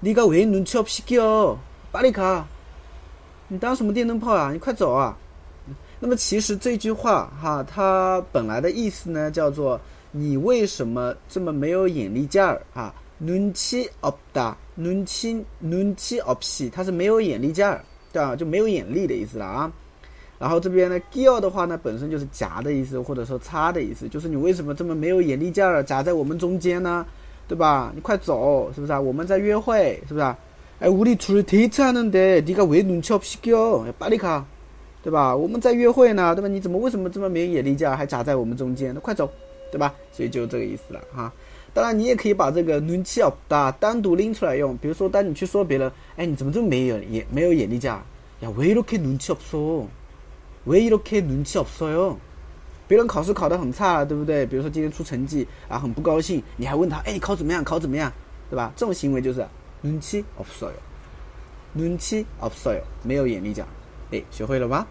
你个为눈치없이끼어빨리 가！ 你当什么电灯泡啊？你快走啊！那么其实这句话哈，它本来的意思呢，叫做你为什么这么没有眼力劲儿啊？눈치없 다， 눈치눈치없 이， 它是没有眼力劲儿，对吧？就没有眼力的意思了啊。然后这边呢，끼어的话呢，本身就是夹的意思，或者说插的意思，就是你为什么这么没有眼力劲儿，夹在我们中间呢？ 对吧？你快走，是不是啊？我们在约会，是不是啊？哎，우리둘데이트하는데네가왜눈치없이끼어빨리 가， 对吧？我们在约会呢，对吧？你怎么为什么这么没眼力劲，还夹在我们中间？那快走，对吧？所以就这个意思了哈。当然，你也可以把这个눈치없다单独拎出来用。比如说，当你去说别人，哎，你怎么这么没有眼没有眼力劲？呀，왜이렇게눈치없어왜이렇게눈치없어요 别人考试考得很差，对不对？比如说今天出成绩啊，很不高兴，你还问他，哎，考怎么样？考怎么样？对吧？这种行为就是눈치없어 요， 눈치없어 요， 没有眼力讲。哎，学会了吗？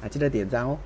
啊，记得点赞哦。